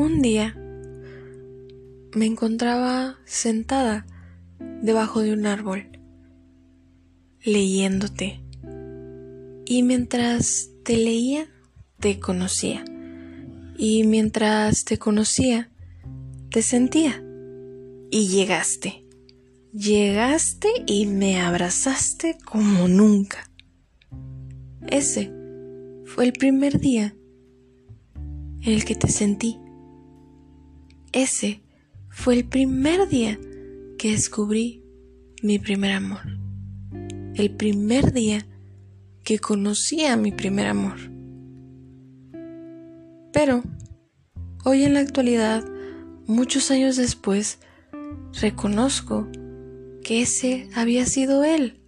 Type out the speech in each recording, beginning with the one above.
Un día me encontraba sentada debajo de un árbol, leyéndote. Y mientras te leía, te conocía. Y mientras te conocía, te sentía. Y llegaste. Llegaste y me abrazaste como nunca. Ese fue el primer día en el que te sentí. Ese fue el primer día que descubrí mi primer amor. El primer día que conocí a mi primer amor. Pero, hoy en la actualidad, muchos años después, reconozco que ese había sido él.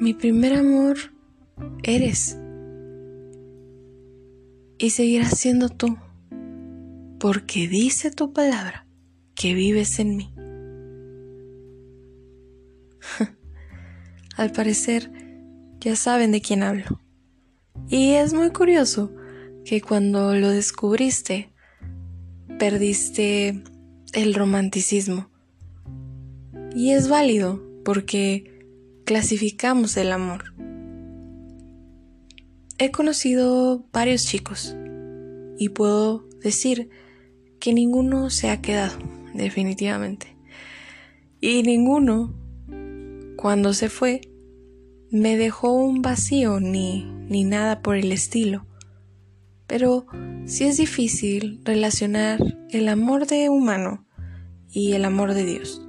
Mi primer amor eres y seguirás siendo tú, porque dice tu palabra que vives en mí. Al parecer, ya saben de quién hablo. Y es muy curioso que cuando lo descubriste, perdiste el romanticismo. Y es válido porque clasificamos el amor. He conocido varios chicos y puedo decir que ninguno se ha quedado, definitivamente. Y ninguno, cuando se fue, me dejó un vacío ni, ni nada por el estilo. Pero sí es difícil relacionar el amor de humano y el amor de Dios,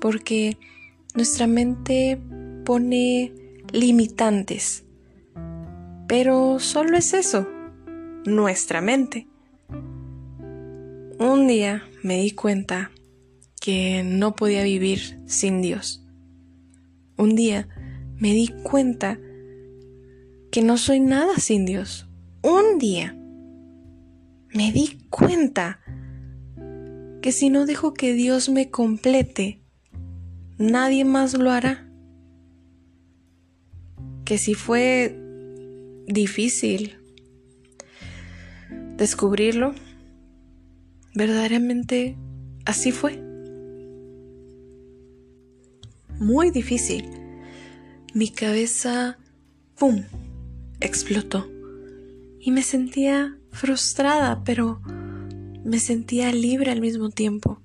porque nuestra mente pone limitantes pero solo es eso, nuestra mente. Un día me di cuenta que no podía vivir sin Dios. Un día me di cuenta que no soy nada sin Dios. Un día me di cuenta que si no dejo que Dios me complete, nadie más lo hará. Que si fue difícil descubrirlo, verdaderamente así fue. Muy difícil. Mi cabeza, ¡pum!, explotó. Y me sentía frustrada, pero me sentía libre al mismo tiempo.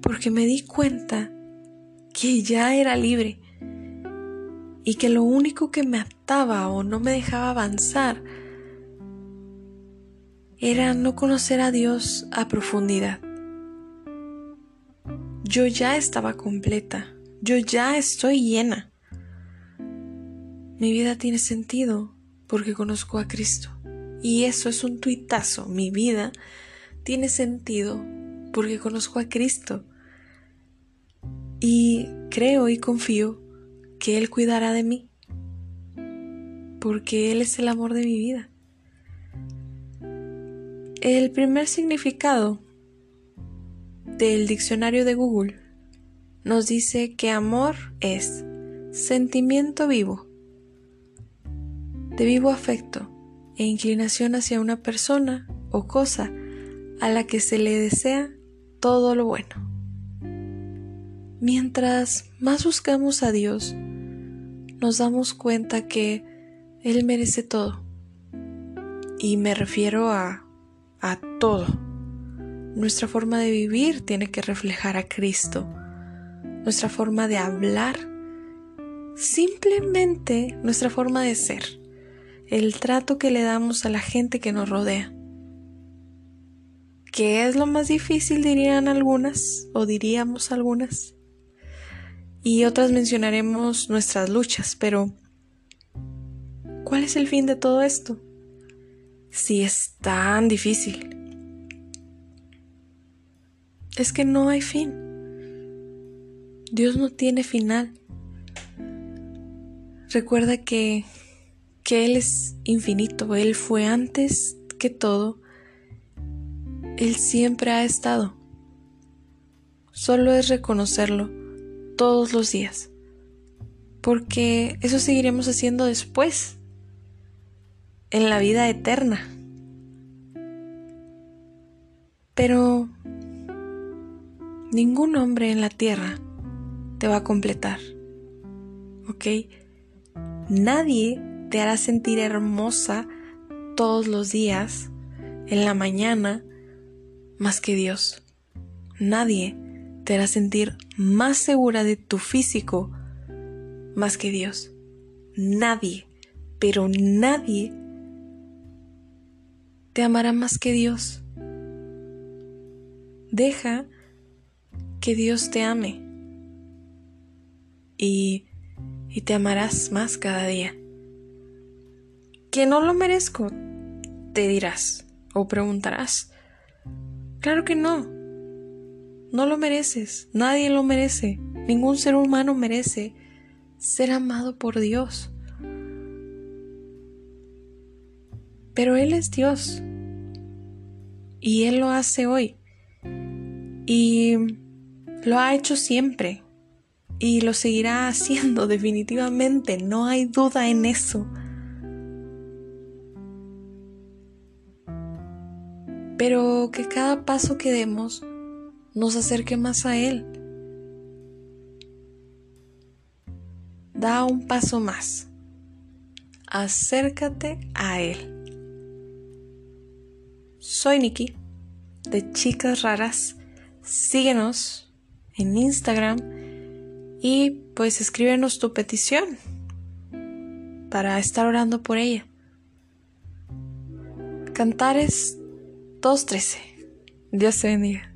Porque me di cuenta que ya era libre y que lo único que me ataba o no me dejaba avanzar era no conocer a Dios a profundidad. Yo ya estaba completa, yo ya estoy llena. Mi vida tiene sentido porque conozco a Cristo. Y eso es un tuitazo. Mi vida tiene sentido porque conozco a Cristo. Y creo y confío que Él cuidará de mí, porque Él es el amor de mi vida. El primer significado del diccionario de Google nos dice que amor es sentimiento vivo, de vivo afecto e inclinación hacia una persona o cosa a la que se le desea todo lo bueno. Mientras más buscamos a Dios, nos damos cuenta que Él merece todo. Y me refiero a, a todo. Nuestra forma de vivir tiene que reflejar a Cristo. Nuestra forma de hablar. Simplemente nuestra forma de ser. El trato que le damos a la gente que nos rodea. ¿Qué es lo más difícil dirían algunas o diríamos algunas? y otras mencionaremos nuestras luchas, pero ¿cuál es el fin de todo esto? Si es tan difícil. Es que no hay fin. Dios no tiene final. Recuerda que, que Él es infinito, Él fue antes que todo, Él siempre ha estado. Solo es reconocerlo todos los días. Porque eso seguiremos haciendo después. En la vida eterna. Pero ningún hombre en la tierra te va a completar. ¿Ok? Nadie te hará sentir hermosa todos los días, en la mañana, más que Dios. Nadie te hará sentir más segura de tu físico más que Dios. Nadie, pero nadie te amará más que Dios. Deja que Dios te ame y, y te amarás más cada día. Que no lo merezco, te dirás o preguntarás. Claro que no. No lo mereces. Nadie lo merece. Ningún ser humano merece ser amado por Dios. Pero Él es Dios. Y Él lo hace hoy. Y lo ha hecho siempre. Y lo seguirá haciendo definitivamente. No hay duda en eso. Pero que cada paso que demos nos acerque más a Él. Da un paso más. Acércate a Él. Soy Nikki, de Chicas Raras. Síguenos en Instagram y pues escríbenos tu petición para estar orando por ella. Cantares 2.13. Dios te bendiga.